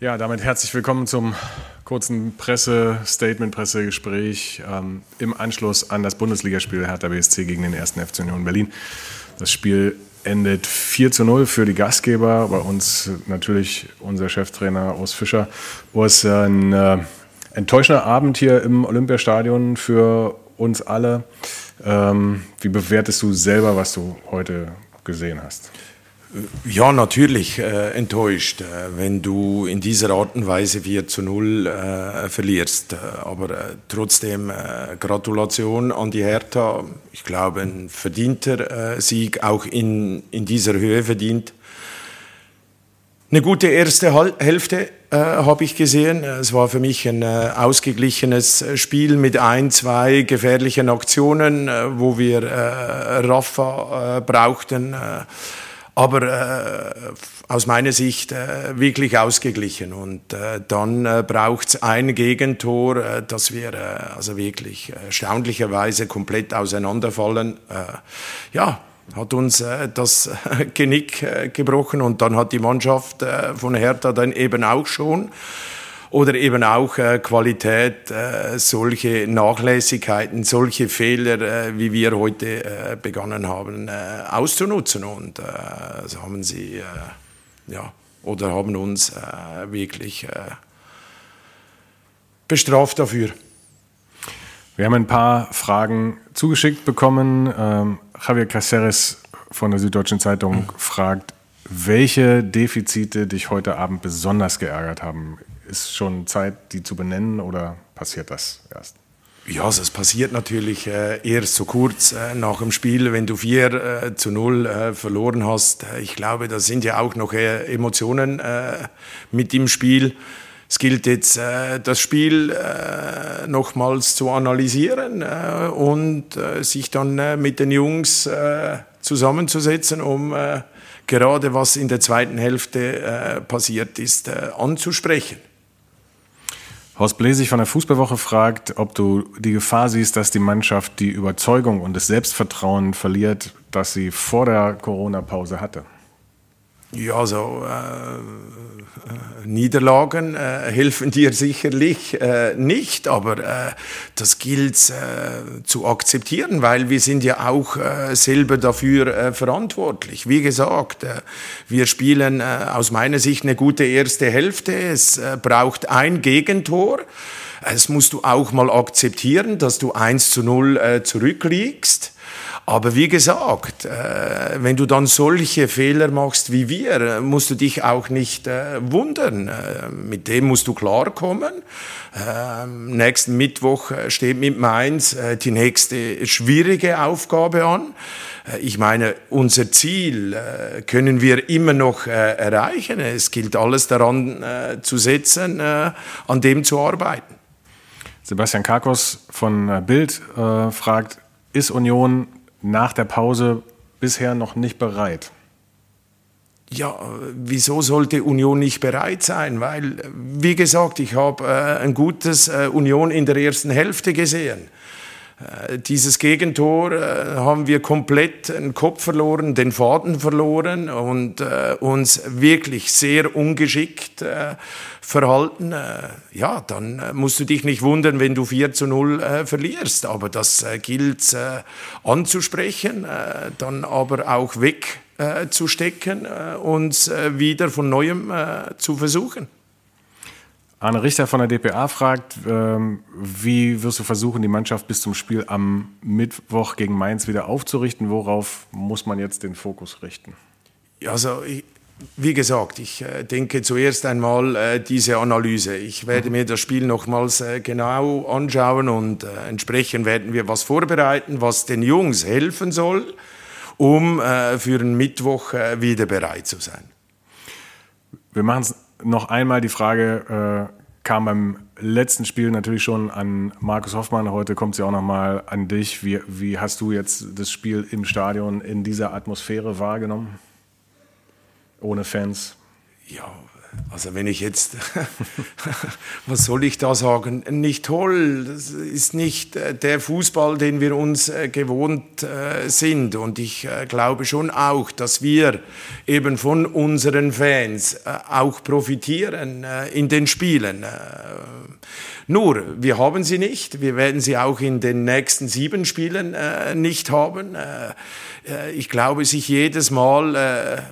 Ja, damit herzlich willkommen zum kurzen Pressestatement, Pressegespräch ähm, im Anschluss an das Bundesligaspiel Hertha BSC gegen den 1. FC Union Berlin. Das Spiel endet 4 zu 0 für die Gastgeber. Bei uns natürlich unser Cheftrainer Urs Fischer. Urs, ein äh, enttäuschender Abend hier im Olympiastadion für uns alle. Ähm, wie bewertest du selber, was du heute gesehen hast? Ja, natürlich äh, enttäuscht, äh, wenn du in dieser Art und Weise 4 zu 0 äh, verlierst. Äh, aber äh, trotzdem äh, Gratulation an die Hertha. Ich glaube, ein verdienter Sieg, auch in, in dieser Höhe verdient. Eine gute erste Hal Hälfte habe ich gesehen. Es war für mich ein ausgeglichenes Spiel mit ein, zwei gefährlichen Aktionen, wo wir Rafa brauchten aber äh, aus meiner Sicht äh, wirklich ausgeglichen. Und äh, dann äh, braucht es ein Gegentor, äh, dass wir äh, also wirklich erstaunlicherweise komplett auseinanderfallen. Äh, ja, hat uns äh, das Genick äh, gebrochen und dann hat die Mannschaft äh, von Hertha dann eben auch schon oder eben auch äh, Qualität, äh, solche Nachlässigkeiten, solche Fehler, äh, wie wir heute äh, begonnen haben, äh, auszunutzen. Und äh, so haben sie, ja, oder haben uns wirklich bestraft dafür. Wir haben ein paar Fragen zugeschickt bekommen. Ähm, Javier Caceres von der Süddeutschen Zeitung mhm. fragt, welche Defizite dich heute Abend besonders geärgert haben ist schon Zeit, die zu benennen oder passiert das erst? Ja, also es passiert natürlich äh, erst so kurz äh, nach dem Spiel, wenn du 4 äh, zu 0 äh, verloren hast. Äh, ich glaube, da sind ja auch noch äh, Emotionen mit im Spiel. Es gilt jetzt, das Spiel nochmals zu analysieren und sich dann mit den Jungs zusammenzusetzen, um gerade was in der zweiten Hälfte passiert ist, anzusprechen. Horst Blesig von der Fußballwoche fragt, ob du die Gefahr siehst, dass die Mannschaft die Überzeugung und das Selbstvertrauen verliert, das sie vor der Corona-Pause hatte. Ja, so äh, äh, Niederlagen äh, helfen dir sicherlich äh, nicht, aber äh, das gilt äh, zu akzeptieren, weil wir sind ja auch selber dafür verantwortlich. Wie gesagt, wir spielen aus meiner Sicht eine gute erste Hälfte. Es braucht ein Gegentor. Es musst du auch mal akzeptieren, dass du 1 zu 0 zurückliegst. Aber wie gesagt, äh, wenn du dann solche Fehler machst wie wir, musst du dich auch nicht äh, wundern. Äh, mit dem musst du klarkommen. nächsten Mittwoch steht mit Mainz die nächste schwierige Aufgabe an. Ich meine, unser Ziel können wir immer noch erreichen. Es gilt alles daran zu setzen, an dem zu arbeiten. Sebastian Karkos von Bild fragt, ist Union nach der Pause bisher noch nicht bereit? Ja, wieso sollte Union nicht bereit sein? Weil, wie gesagt, ich habe äh, ein gutes äh, Union in der ersten Hälfte gesehen. Äh, dieses Gegentor äh, haben wir komplett den Kopf verloren, den Faden verloren und äh, uns wirklich sehr ungeschickt verhalten. ja, dann musst du dich nicht wundern, wenn du 4 zu 0 verlierst. Aber das gilt anzusprechen, dann aber auch wegzustecken, uns wieder von neuem zu versuchen. Arne Richter von der DPA fragt, ähm, wie wirst du versuchen, die Mannschaft bis zum Spiel am Mittwoch gegen Mainz wieder aufzurichten? Worauf muss man jetzt den Fokus richten? Also, ich, wie gesagt, ich äh, denke zuerst einmal äh, diese Analyse. Ich werde mhm. mir das Spiel nochmals äh, genau anschauen und äh, entsprechend werden wir was vorbereiten, was den Jungs helfen soll, um äh, für den Mittwoch äh, wieder bereit zu sein. Wir machen es noch einmal die Frage, äh, kam beim letzten Spiel natürlich schon an Markus Hoffmann, heute kommt sie auch noch mal an dich. Wie, wie hast du jetzt das Spiel im Stadion in dieser Atmosphäre wahrgenommen? Ohne Fans? Ja, Also wenn ich jetzt, was soll ich da sagen, nicht toll, das ist nicht äh, der Fußball, den wir uns äh, gewohnt äh, sind. Und ich glaube schon auch, dass wir eben von unseren Fans auch profitieren in den Spielen. Nur, wir haben sie nicht. Wir werden sie auch in den nächsten sieben Spielen nicht haben. Ich glaube, sich jedes Mal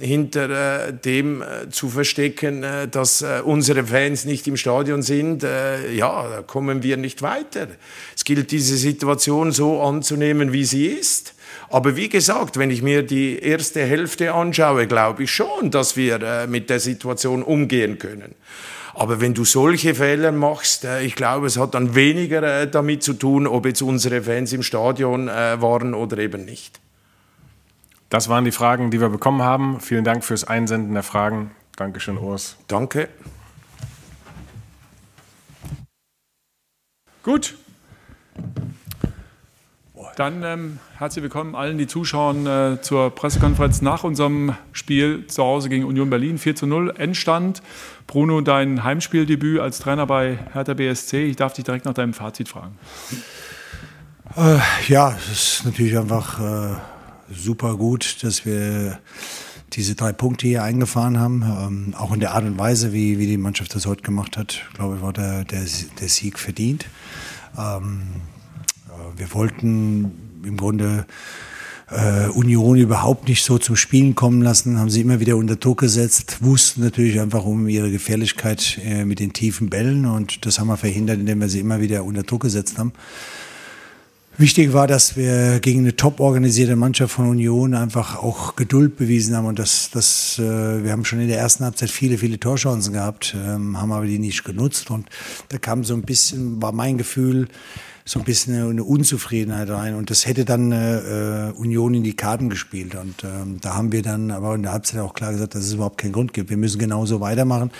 hinter dem zu verstecken, dass unsere Fans nicht im Stadion sind, ja, da kommen wir nicht weiter. Es gilt, diese Situation so anzunehmen, wie sie ist. Aber wie gesagt, wenn ich mir die erste Hälfte anschaue, glaube ich schon, dass wir mit der Situation umgehen können. Aber wenn du solche Fehler machst, äh, ich glaube, es hat dann weniger äh, damit zu tun, ob jetzt unsere Fans im Stadion äh, waren oder eben nicht. Das waren die Fragen, die wir bekommen haben. Vielen Dank fürs Einsenden der Fragen. Dankeschön, Urs. Danke. Gut, dann ähm, herzlich willkommen allen, die zuschauen äh, zur Pressekonferenz nach unserem Spiel zu Hause gegen Union Berlin. 4 zu 0 Endstand. Bruno, dein Heimspieldebüt als Trainer bei Hertha BSC. Ich darf dich direkt nach deinem Fazit fragen. Äh, ja, es ist natürlich einfach äh, super gut, dass wir diese drei Punkte hier eingefahren haben. Ähm, auch in der Art und Weise, wie, wie die Mannschaft das heute gemacht hat, glaube ich, war der, der, der Sieg verdient. Ähm, wir wollten im Grunde äh, Union überhaupt nicht so zum Spielen kommen lassen, haben sie immer wieder unter Druck gesetzt, wussten natürlich einfach um ihre Gefährlichkeit äh, mit den tiefen Bällen und das haben wir verhindert, indem wir sie immer wieder unter Druck gesetzt haben. Wichtig war, dass wir gegen eine top organisierte Mannschaft von Union einfach auch Geduld bewiesen haben und das, das, äh, wir haben schon in der ersten Halbzeit viele, viele Torchancen gehabt, ähm, haben aber die nicht genutzt und da kam so ein bisschen, war mein Gefühl, so ein bisschen eine Unzufriedenheit rein. Und das hätte dann äh, Union in die Karten gespielt. Und ähm, da haben wir dann aber in der Halbzeit auch klar gesagt, dass es überhaupt keinen Grund gibt. Wir müssen genauso weitermachen.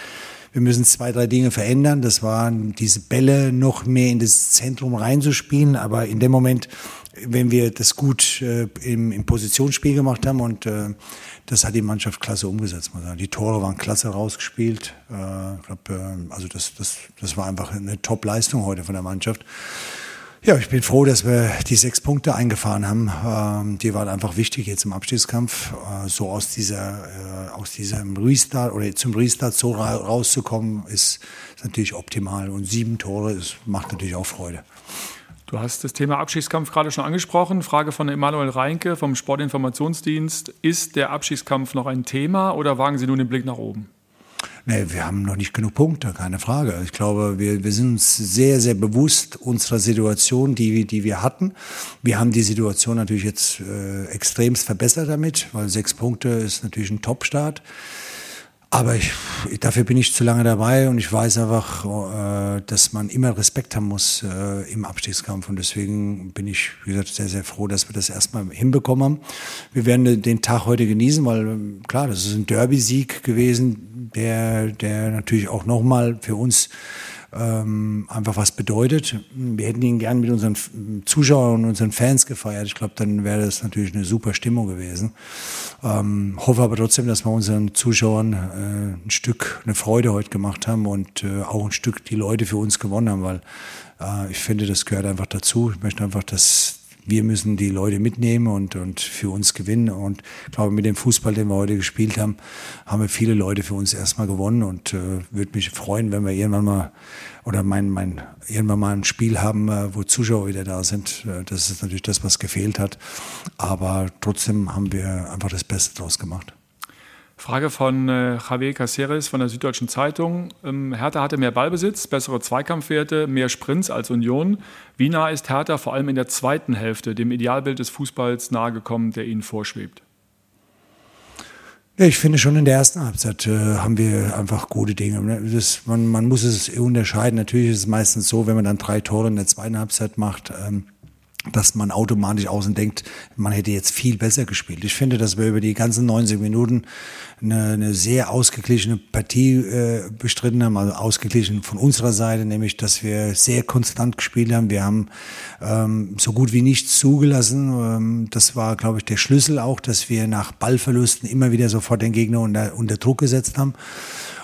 Wir müssen zwei, drei Dinge verändern. Das waren diese Bälle noch mehr in das Zentrum reinzuspielen. Aber in dem Moment, wenn wir das gut äh, im, im Positionsspiel gemacht haben und äh, das hat die Mannschaft klasse umgesetzt. Man sagen. Die Tore waren klasse rausgespielt. Äh, glaub, äh, also das, das, das war einfach eine Top-Leistung heute von der Mannschaft. Ja, ich bin froh, dass wir die sechs Punkte eingefahren haben. Ähm, die waren einfach wichtig jetzt im Abstiegskampf. Äh, so aus dieser, äh, aus diesem Restart oder zum Restart so ra rauszukommen, ist, ist, natürlich optimal. Und sieben Tore, das macht natürlich auch Freude. Du hast das Thema Abstiegskampf gerade schon angesprochen. Frage von Emanuel Reinke vom Sportinformationsdienst. Ist der Abstiegskampf noch ein Thema oder wagen Sie nun den Blick nach oben? Nee, wir haben noch nicht genug Punkte, keine Frage. Ich glaube, wir, wir sind uns sehr, sehr bewusst unserer Situation, die, die wir hatten. Wir haben die Situation natürlich jetzt äh, extremst verbessert damit, weil sechs Punkte ist natürlich ein Top-Start. Aber ich, dafür bin ich zu lange dabei und ich weiß einfach, äh, dass man immer Respekt haben muss äh, im Abstiegskampf. Und deswegen bin ich, wie gesagt, sehr, sehr froh, dass wir das erstmal hinbekommen haben. Wir werden den Tag heute genießen, weil klar, das ist ein Derby-Sieg gewesen, der, der natürlich auch nochmal für uns ähm, einfach was bedeutet. Wir hätten ihn gern mit unseren Zuschauern und unseren Fans gefeiert. Ich glaube, dann wäre das natürlich eine super Stimmung gewesen. Ähm, hoffe aber trotzdem, dass wir unseren Zuschauern äh, ein Stück eine Freude heute gemacht haben und äh, auch ein Stück die Leute für uns gewonnen haben, weil äh, ich finde, das gehört einfach dazu. Ich möchte einfach, dass wir müssen die Leute mitnehmen und, und für uns gewinnen. Und ich glaube, mit dem Fußball, den wir heute gespielt haben, haben wir viele Leute für uns erstmal gewonnen und äh, würde mich freuen, wenn wir irgendwann mal oder mein, mein, irgendwann mal ein Spiel haben, äh, wo Zuschauer wieder da sind. Äh, das ist natürlich das, was gefehlt hat. Aber trotzdem haben wir einfach das Beste draus gemacht. Frage von äh, Javier Caceres von der Süddeutschen Zeitung. Ähm, Hertha hatte mehr Ballbesitz, bessere Zweikampfwerte, mehr Sprints als Union. Wie nah ist Hertha vor allem in der zweiten Hälfte dem Idealbild des Fußballs nahegekommen, der Ihnen vorschwebt? Ich finde schon in der ersten Halbzeit äh, haben wir einfach gute Dinge. Das, man, man, muss es unterscheiden. Natürlich ist es meistens so, wenn man dann drei Tore in der zweiten Halbzeit macht, ähm, dass man automatisch außen denkt, man hätte jetzt viel besser gespielt. Ich finde, dass wir über die ganzen 90 Minuten eine, eine sehr ausgeglichene Partie äh, bestritten haben, also ausgeglichen von unserer Seite, nämlich, dass wir sehr konstant gespielt haben. Wir haben ähm, so gut wie nichts zugelassen. Ähm, das war, glaube ich, der Schlüssel auch, dass wir nach Ballverlusten immer wieder sofort den Gegner unter, unter Druck gesetzt haben.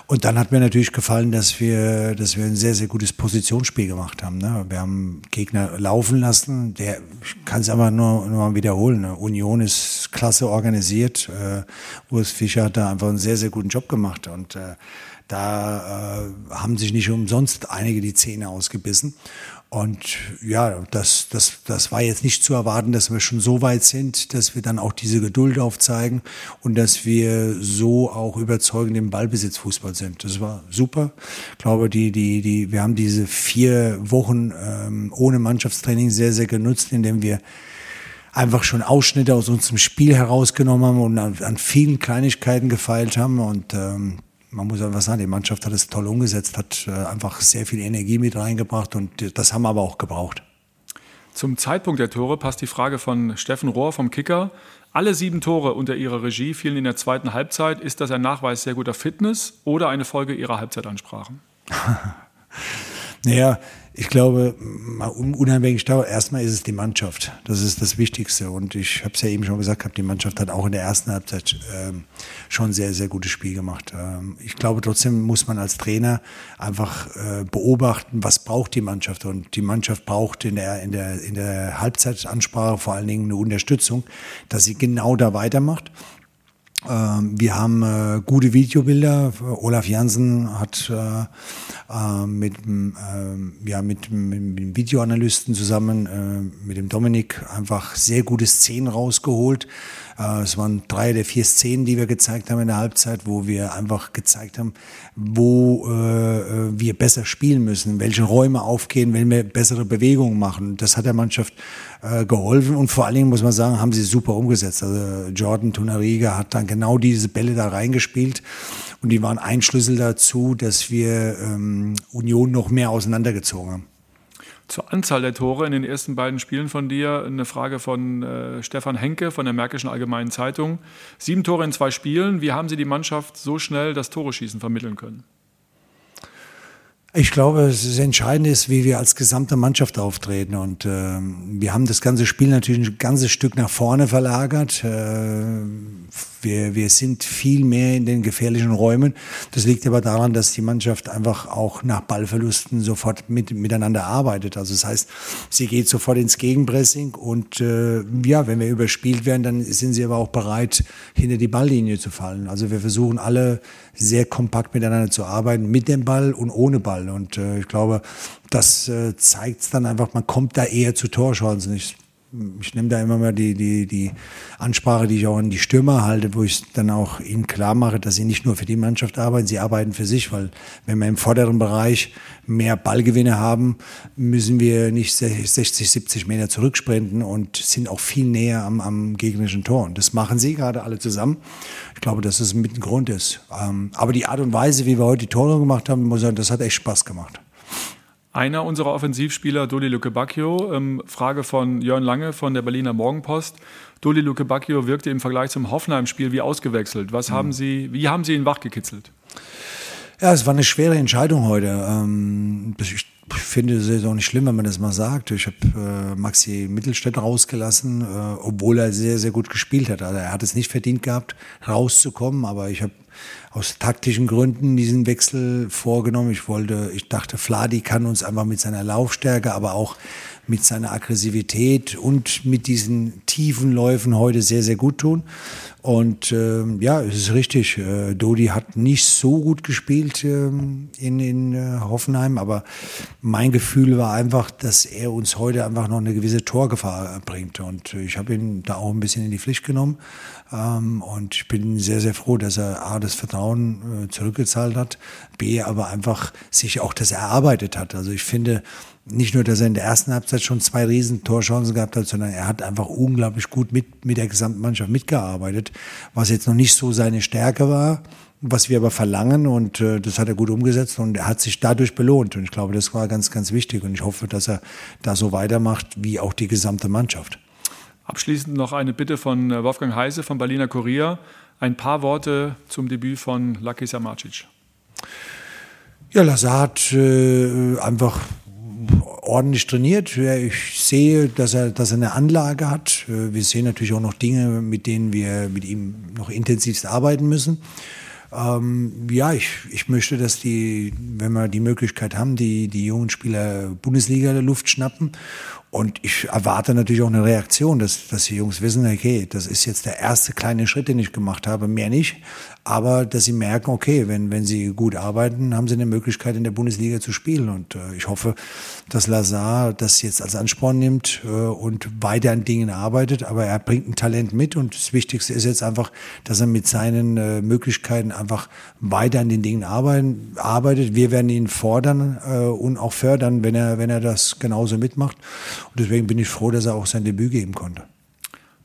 Und dann hat mir natürlich gefallen, dass wir, dass wir ein sehr, sehr gutes Positionsspiel gemacht haben. Ne? Wir haben Gegner laufen lassen. Der kann es aber nur, nur mal wiederholen. Ne? Union ist klasse organisiert. Äh, Urs Fischer hat da einfach einen sehr, sehr guten Job gemacht. Und äh, da äh, haben sich nicht umsonst einige die Zähne ausgebissen. Und ja, das, das, das war jetzt nicht zu erwarten, dass wir schon so weit sind, dass wir dann auch diese Geduld aufzeigen und dass wir so auch überzeugend im Ballbesitzfußball sind. Das war super. Ich glaube, die, die, die, wir haben diese vier Wochen ähm, ohne Mannschaftstraining sehr, sehr genutzt, indem wir einfach schon Ausschnitte aus unserem Spiel herausgenommen haben und an, an vielen Kleinigkeiten gefeilt haben. Und ähm, man muss einfach sagen, die Mannschaft hat es toll umgesetzt, hat äh, einfach sehr viel Energie mit reingebracht und das haben wir aber auch gebraucht. Zum Zeitpunkt der Tore passt die Frage von Steffen Rohr vom Kicker. Alle sieben Tore unter ihrer Regie fielen in der zweiten Halbzeit. Ist das ein Nachweis sehr guter Fitness oder eine Folge ihrer Halbzeitansprachen? naja, ich glaube, unabhängig davon, erstmal ist es die Mannschaft. Das ist das Wichtigste. Und ich habe es ja eben schon gesagt, die Mannschaft hat auch in der ersten Halbzeit ähm, schon sehr, sehr gutes Spiel gemacht. Ähm, ich glaube, trotzdem muss man als Trainer einfach äh, beobachten, was braucht die Mannschaft. Und die Mannschaft braucht in der, in der, in der Halbzeitansprache vor allen Dingen eine Unterstützung, dass sie genau da weitermacht. Ähm, wir haben äh, gute Videobilder. Olaf Jansen hat äh, äh, mit, äh, ja, mit, mit, dem Videoanalysten zusammen, äh, mit dem Dominik, einfach sehr gute Szenen rausgeholt. Äh, es waren drei der vier Szenen, die wir gezeigt haben in der Halbzeit, wo wir einfach gezeigt haben, wo äh, wir besser spielen müssen, welche Räume aufgehen, wenn wir bessere Bewegungen machen. Das hat der Mannschaft äh, geholfen und vor allen Dingen muss man sagen, haben sie super umgesetzt. Also Jordan Tunariga hat dann genau diese Bälle da reingespielt und die waren ein Schlüssel dazu, dass wir ähm, Union noch mehr auseinandergezogen haben. Zur Anzahl der Tore in den ersten beiden Spielen von dir eine Frage von äh, Stefan Henke von der Märkischen Allgemeinen Zeitung. Sieben Tore in zwei Spielen. Wie haben Sie die Mannschaft so schnell das Tore-Schießen vermitteln können? Ich glaube, das Entscheidende ist, wie wir als gesamte Mannschaft auftreten. Und äh, wir haben das ganze Spiel natürlich ein ganzes Stück nach vorne verlagert. Äh, wir, wir sind viel mehr in den gefährlichen Räumen. Das liegt aber daran, dass die Mannschaft einfach auch nach Ballverlusten sofort mit, miteinander arbeitet. Also das heißt, sie geht sofort ins Gegenpressing und äh, ja, wenn wir überspielt werden, dann sind sie aber auch bereit, hinter die Balllinie zu fallen. Also wir versuchen alle sehr kompakt miteinander zu arbeiten, mit dem Ball und ohne Ball. Und äh, ich glaube, das äh, zeigt dann einfach, man kommt da eher zu Torchancen. Ich ich nehme da immer mal die, die, die Ansprache, die ich auch an die Stürmer halte, wo ich dann auch ihnen klar mache, dass sie nicht nur für die Mannschaft arbeiten, sie arbeiten für sich, weil wenn wir im vorderen Bereich mehr Ballgewinne haben, müssen wir nicht 60, 70 Meter zurücksprinten und sind auch viel näher am, am gegnerischen Tor. Und das machen sie gerade alle zusammen. Ich glaube, dass das mit ein Grund ist. Ähm, aber die Art und Weise, wie wir heute die Tore gemacht haben, muss sagen, das hat echt Spaß gemacht. Einer unserer Offensivspieler, Doli Luke Bacchio, ähm, Frage von Jörn Lange von der Berliner Morgenpost. Doli Luke Bacchio wirkte im Vergleich zum Hoffenheim-Spiel wie ausgewechselt. Was mhm. haben Sie, wie haben Sie ihn wachgekitzelt? Ja, es war eine schwere Entscheidung heute. Ähm, ich finde es auch nicht schlimm, wenn man das mal sagt. Ich habe äh, Maxi Mittelstädt rausgelassen, äh, obwohl er sehr, sehr gut gespielt hat. Also er hat es nicht verdient gehabt, rauszukommen, aber ich habe aus taktischen Gründen diesen Wechsel vorgenommen. Ich wollte, ich dachte, Fladi kann uns einfach mit seiner Laufstärke, aber auch mit seiner Aggressivität und mit diesen tiefen Läufen heute sehr, sehr gut tun. Und äh, ja, es ist richtig. Äh, Dodi hat nicht so gut gespielt äh, in, in äh, Hoffenheim, aber mein Gefühl war einfach, dass er uns heute einfach noch eine gewisse Torgefahr bringt. Und ich habe ihn da auch ein bisschen in die Pflicht genommen. Ähm, und ich bin sehr, sehr froh, dass er A, das Vertrauen äh, zurückgezahlt hat, B, aber einfach sich auch das erarbeitet hat. Also ich finde, nicht nur, dass er in der ersten Halbzeit schon zwei riesen Torchancen gehabt hat, sondern er hat einfach unglaublich gut mit, mit der gesamten Mannschaft mitgearbeitet, was jetzt noch nicht so seine Stärke war. was wir aber verlangen und äh, das hat er gut umgesetzt und er hat sich dadurch belohnt und ich glaube, das war ganz, ganz wichtig und ich hoffe, dass er da so weitermacht wie auch die gesamte Mannschaft. Abschließend noch eine Bitte von äh, Wolfgang Heise vom Berliner Kurier. Ein paar Worte zum Debüt von Laki Samacic. Ja, Lazar hat äh, einfach ordentlich trainiert. Ich sehe, dass er, dass er eine Anlage hat. Äh, wir sehen natürlich auch noch Dinge, mit denen wir mit ihm noch intensivst arbeiten müssen. Ähm, ja, ich, ich möchte, dass die, wenn wir die Möglichkeit haben, die, die jungen Spieler Bundesliga der Luft schnappen. Und ich erwarte natürlich auch eine Reaktion, dass, dass die Jungs wissen, okay, das ist jetzt der erste kleine Schritt, den ich gemacht habe, mehr nicht. Aber dass sie merken, okay, wenn, wenn sie gut arbeiten, haben sie eine Möglichkeit, in der Bundesliga zu spielen. Und äh, ich hoffe, dass Lazar das jetzt als Ansporn nimmt äh, und weiter an Dingen arbeitet. Aber er bringt ein Talent mit und das Wichtigste ist jetzt einfach, dass er mit seinen äh, Möglichkeiten einfach weiter an den Dingen arbeiten, arbeitet. Wir werden ihn fordern äh, und auch fördern, wenn er, wenn er das genauso mitmacht. Und deswegen bin ich froh, dass er auch sein Debüt geben konnte.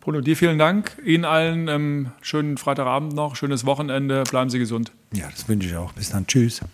Bruno, dir vielen Dank. Ihnen allen ähm, schönen Freitagabend noch, schönes Wochenende. Bleiben Sie gesund. Ja, das wünsche ich auch. Bis dann. Tschüss.